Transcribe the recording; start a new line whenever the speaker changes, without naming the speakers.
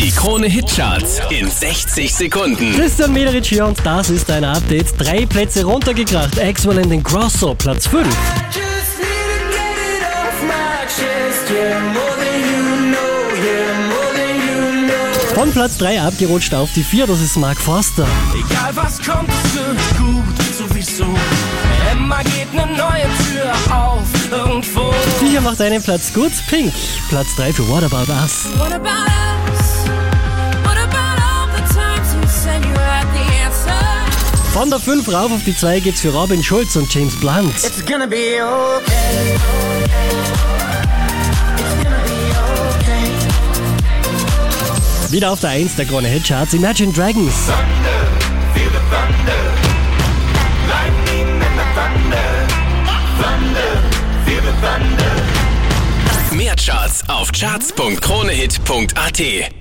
Die Krone Hitcharts in 60 Sekunden.
Christian Mederich hier und das ist ein Update. Drei Plätze runtergekracht. Axwell in den Grosso, Platz 5.
Just need to get it off my chest, yeah, more than you know, yeah, more than you know.
Von Platz 3 abgerutscht auf die 4, das ist Mark Forster.
Egal was kommt, wird gut, sowieso. Immer geht ne neue Tür auf, irgendwo.
Die hier macht einen Platz gut. Pink, Platz 3 für What About Us.
What about
Von der 5 rauf auf die 2 geht's für Robin Schulz und James Blunt.
It's gonna be okay. It's gonna be okay.
Wieder auf der 1 der Krone Hitcharts Imagine Dragons.
thunder, feel the thunder. Lightning and the thunder, thunder, feel the thunder.
Mehr Charts auf charts.kronehit.at